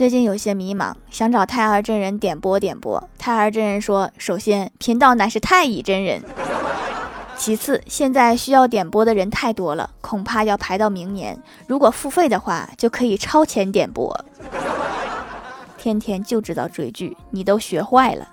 最近有些迷茫，想找太儿真人点播点播，太儿真人说，首先频道乃是太乙真人，其次现在需要点播的人太多了，恐怕要排到明年，如果付费的话就可以超前点播。天天就知道追剧，你都学坏了。